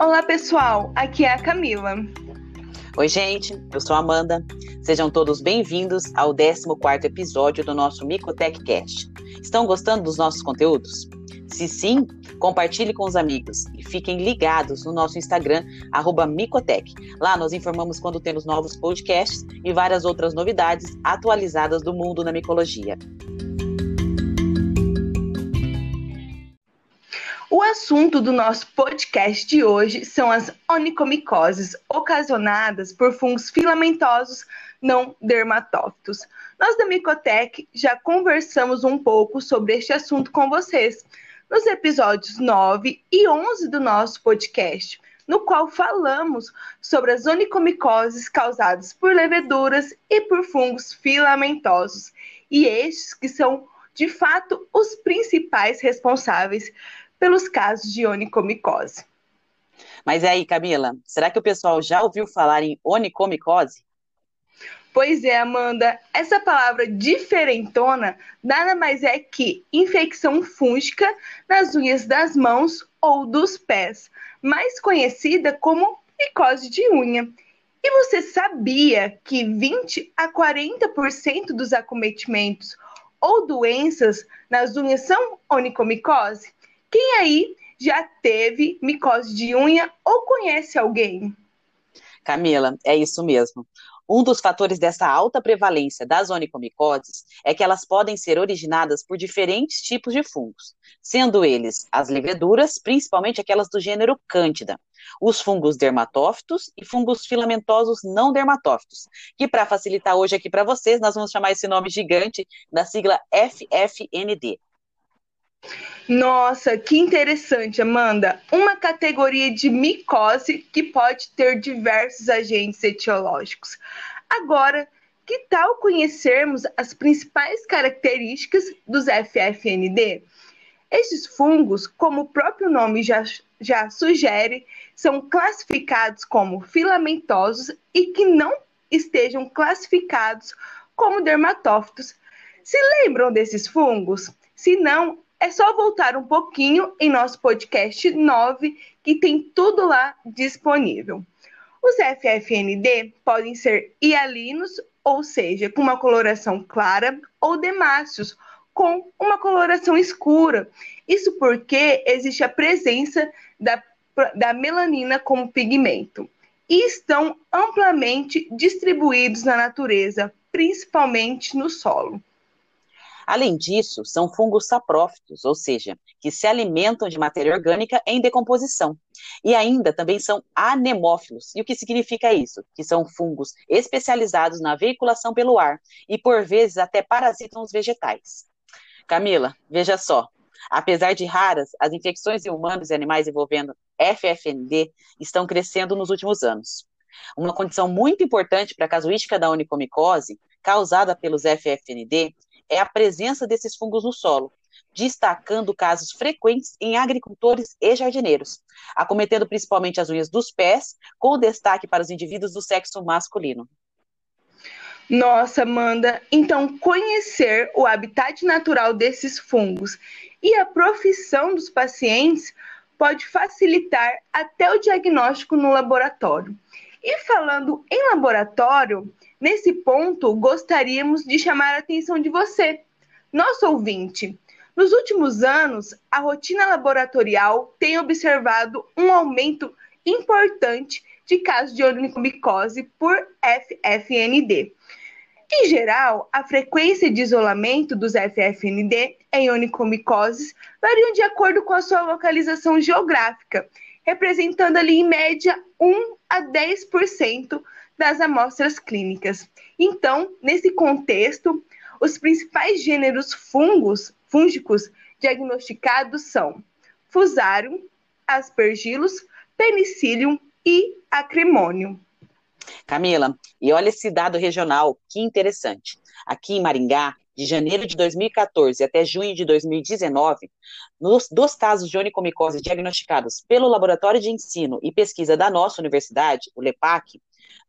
Olá, pessoal. Aqui é a Camila. Oi, gente. Eu sou a Amanda. Sejam todos bem-vindos ao 14º episódio do nosso Micotech Cast. Estão gostando dos nossos conteúdos? Se sim, compartilhe com os amigos e fiquem ligados no nosso Instagram, Micotech. Lá nós informamos quando temos novos podcasts e várias outras novidades atualizadas do mundo na micologia. Assunto do nosso podcast de hoje são as onicomicoses ocasionadas por fungos filamentosos não dermatófitos. Nós da Micotech já conversamos um pouco sobre este assunto com vocês nos episódios 9 e 11 do nosso podcast, no qual falamos sobre as onicomicoses causadas por leveduras e por fungos filamentosos, e estes que são de fato os principais responsáveis pelos casos de onicomicose. Mas aí, Camila, será que o pessoal já ouviu falar em onicomicose? Pois é, Amanda, essa palavra diferentona nada mais é que infecção fúngica nas unhas das mãos ou dos pés, mais conhecida como micose de unha. E você sabia que 20 a 40% dos acometimentos ou doenças nas unhas são onicomicose? Quem aí já teve micose de unha ou conhece alguém? Camila, é isso mesmo. Um dos fatores dessa alta prevalência das onicomicoses é que elas podem ser originadas por diferentes tipos de fungos, sendo eles as leveduras, principalmente aquelas do gênero Cândida, os fungos dermatófitos e fungos filamentosos não dermatófitos, que para facilitar hoje aqui para vocês, nós vamos chamar esse nome gigante da sigla FFND. Nossa, que interessante, Amanda. Uma categoria de micose que pode ter diversos agentes etiológicos. Agora, que tal conhecermos as principais características dos FFND? Estes fungos, como o próprio nome já, já sugere, são classificados como filamentosos e que não estejam classificados como dermatófitos. Se lembram desses fungos? Se não, é só voltar um pouquinho em nosso podcast 9, que tem tudo lá disponível. Os FFND podem ser hialinos, ou seja, com uma coloração clara, ou demácios, com uma coloração escura. Isso porque existe a presença da, da melanina como pigmento. E estão amplamente distribuídos na natureza, principalmente no solo. Além disso, são fungos saprófitos, ou seja, que se alimentam de matéria orgânica em decomposição. E ainda também são anemófilos. E o que significa isso? Que são fungos especializados na veiculação pelo ar e, por vezes, até parasitam os vegetais. Camila, veja só. Apesar de raras, as infecções em humanos e animais envolvendo FFND estão crescendo nos últimos anos. Uma condição muito importante para a casuística da onicomicose, causada pelos FFND, é a presença desses fungos no solo, destacando casos frequentes em agricultores e jardineiros, acometendo principalmente as unhas dos pés, com destaque para os indivíduos do sexo masculino. Nossa, Amanda, então conhecer o habitat natural desses fungos e a profissão dos pacientes pode facilitar até o diagnóstico no laboratório. E falando em laboratório, Nesse ponto, gostaríamos de chamar a atenção de você, nosso ouvinte. Nos últimos anos, a rotina laboratorial tem observado um aumento importante de casos de onicomicose por FFND. Em geral, a frequência de isolamento dos FFND em onicomicoses varia de acordo com a sua localização geográfica, representando ali em média 1 a 10% das amostras clínicas. Então, nesse contexto, os principais gêneros fungos, fúngicos diagnosticados são Fusarium, Aspergillus, Penicillium e Acrimonium. Camila, e olha esse dado regional, que interessante. Aqui em Maringá, de janeiro de 2014 até junho de 2019, nos, dos casos de onicomicose diagnosticados pelo Laboratório de Ensino e Pesquisa da nossa universidade, o LEPAC,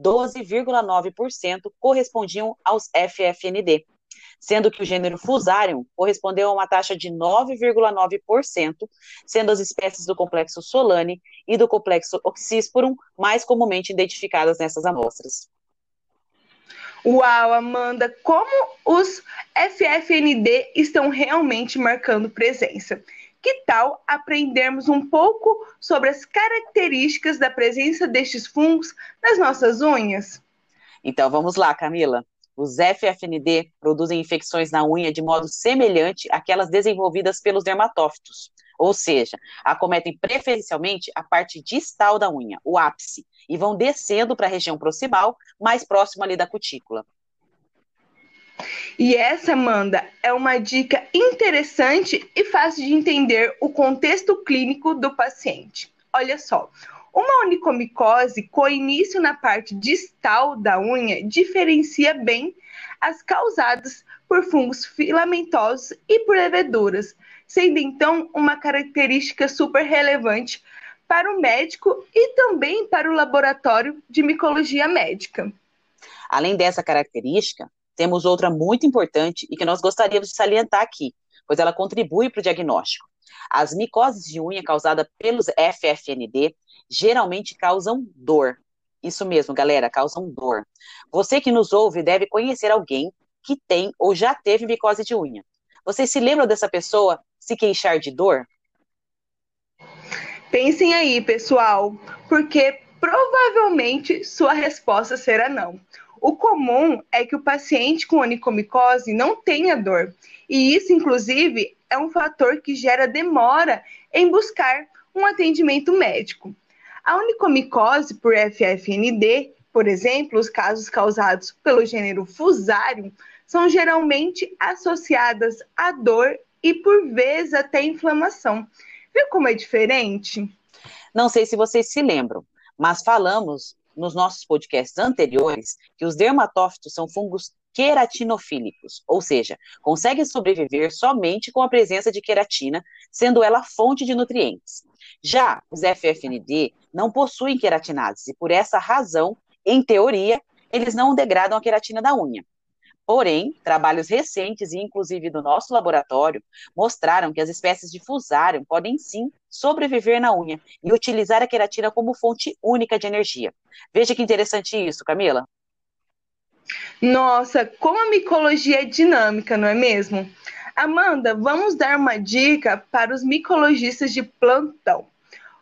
12,9% correspondiam aos FFND. sendo que o gênero Fusarium correspondeu a uma taxa de 9,9%, sendo as espécies do complexo Solane e do complexo Oxysporum mais comumente identificadas nessas amostras. Uau, Amanda, como os FFND estão realmente marcando presença. Que tal aprendermos um pouco sobre as características da presença destes fungos nas nossas unhas? Então vamos lá, Camila. Os FFND produzem infecções na unha de modo semelhante àquelas desenvolvidas pelos dermatófitos, ou seja, acometem preferencialmente a parte distal da unha, o ápice, e vão descendo para a região proximal, mais próxima ali da cutícula. E essa, Amanda, é uma dica interessante e fácil de entender o contexto clínico do paciente. Olha só, uma onicomicose com início na parte distal da unha diferencia bem as causadas por fungos filamentosos e por leveduras, sendo então uma característica super relevante para o médico e também para o laboratório de micologia médica. Além dessa característica, temos outra muito importante e que nós gostaríamos de salientar aqui, pois ela contribui para o diagnóstico. As micoses de unha causadas pelos FFND geralmente causam dor. Isso mesmo, galera, causam dor. Você que nos ouve deve conhecer alguém que tem ou já teve micose de unha. Vocês se lembram dessa pessoa se queixar de dor? Pensem aí, pessoal, porque provavelmente sua resposta será não. O comum é que o paciente com onicomicose não tenha dor, e isso, inclusive, é um fator que gera demora em buscar um atendimento médico. A onicomicose por FFND, por exemplo, os casos causados pelo gênero Fusarium, são geralmente associadas à dor e, por vezes, até inflamação. Viu como é diferente? Não sei se vocês se lembram, mas falamos nos nossos podcasts anteriores que os dermatófitos são fungos queratinofílicos, ou seja, conseguem sobreviver somente com a presença de queratina, sendo ela fonte de nutrientes. Já os FFND não possuem queratinase e por essa razão, em teoria, eles não degradam a queratina da unha. Porém, trabalhos recentes, e inclusive do nosso laboratório, mostraram que as espécies de Fusarium podem sim sobreviver na unha e utilizar a queratina como fonte única de energia. Veja que interessante isso, Camila. Nossa, como a micologia é dinâmica, não é mesmo? Amanda, vamos dar uma dica para os micologistas de plantão.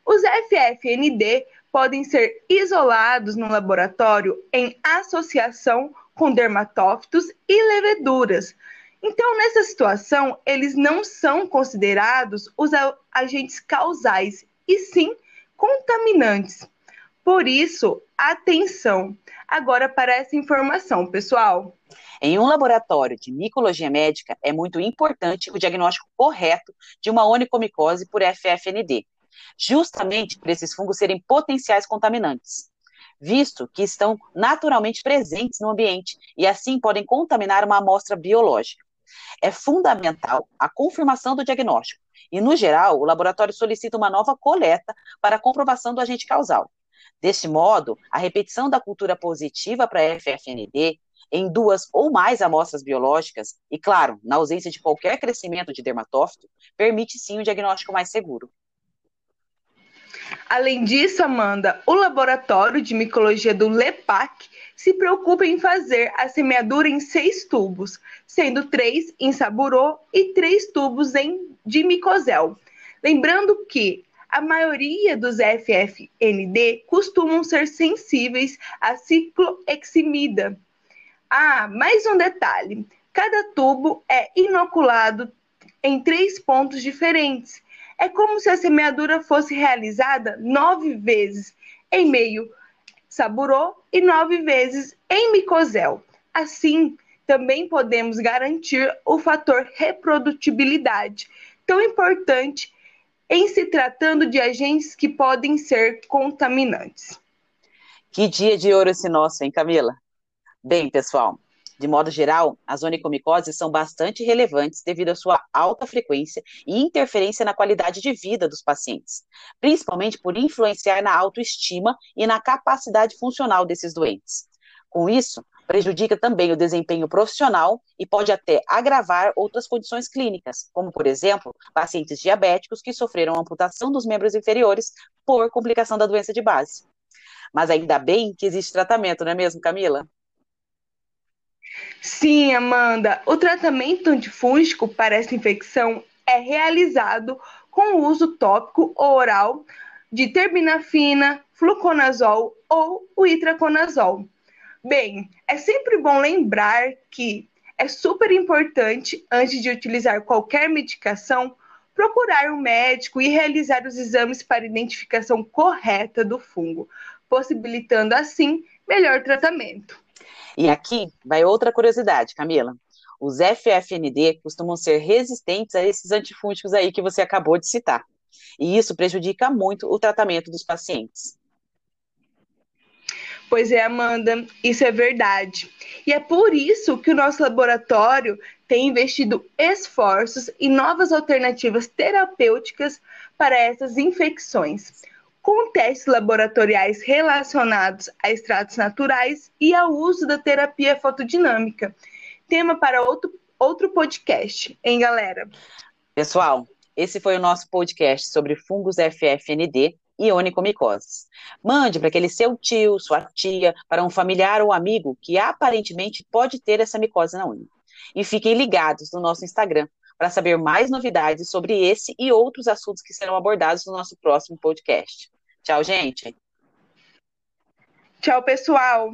Os FFND podem ser isolados no laboratório em associação com dermatófitos e leveduras. Então, nessa situação, eles não são considerados os agentes causais, e sim contaminantes. Por isso, atenção agora para essa informação, pessoal. Em um laboratório de micologia médica, é muito importante o diagnóstico correto de uma onicomicose por FFND, justamente por esses fungos serem potenciais contaminantes visto que estão naturalmente presentes no ambiente e assim podem contaminar uma amostra biológica. É fundamental a confirmação do diagnóstico e, no geral, o laboratório solicita uma nova coleta para comprovação do agente causal. Deste modo, a repetição da cultura positiva para FFND em duas ou mais amostras biológicas, e claro, na ausência de qualquer crescimento de dermatófito, permite sim um diagnóstico mais seguro. Além disso, Amanda, o laboratório de micologia do LEPAC se preocupa em fazer a semeadura em seis tubos, sendo três em saburô e três tubos em dimicosel. Lembrando que a maioria dos FFND costumam ser sensíveis a cicloheximida. Ah, mais um detalhe: cada tubo é inoculado em três pontos diferentes é como se a semeadura fosse realizada nove vezes em meio saburô e nove vezes em micosel. Assim, também podemos garantir o fator reprodutibilidade, tão importante em se tratando de agentes que podem ser contaminantes. Que dia de ouro esse nosso, hein, Camila? Bem, pessoal, de modo geral, as onicomicoses são bastante relevantes devido à sua alta frequência e interferência na qualidade de vida dos pacientes, principalmente por influenciar na autoestima e na capacidade funcional desses doentes. Com isso, prejudica também o desempenho profissional e pode até agravar outras condições clínicas, como, por exemplo, pacientes diabéticos que sofreram amputação dos membros inferiores por complicação da doença de base. Mas ainda bem que existe tratamento, não é mesmo, Camila? Sim, Amanda. O tratamento antifúngico para essa infecção é realizado com o uso tópico ou oral de terbinafina, fluconazol ou o itraconazol. Bem, é sempre bom lembrar que é super importante, antes de utilizar qualquer medicação, procurar um médico e realizar os exames para identificação correta do fungo, possibilitando assim melhor tratamento. E aqui vai outra curiosidade, Camila. Os FFND costumam ser resistentes a esses antifúngicos aí que você acabou de citar. E isso prejudica muito o tratamento dos pacientes. Pois é, Amanda, isso é verdade. E é por isso que o nosso laboratório tem investido esforços em novas alternativas terapêuticas para essas infecções, com testes laboratoriais relacionados a extratos naturais e ao uso da terapia fotodinâmica. Tema para outro, outro podcast, hein, galera? Pessoal, esse foi o nosso podcast sobre fungos FFND e onicomicoses. Mande para aquele seu tio, sua tia, para um familiar ou amigo que aparentemente pode ter essa micose na unha. E fiquem ligados no nosso Instagram para saber mais novidades sobre esse e outros assuntos que serão abordados no nosso próximo podcast. Tchau, gente. Tchau, pessoal.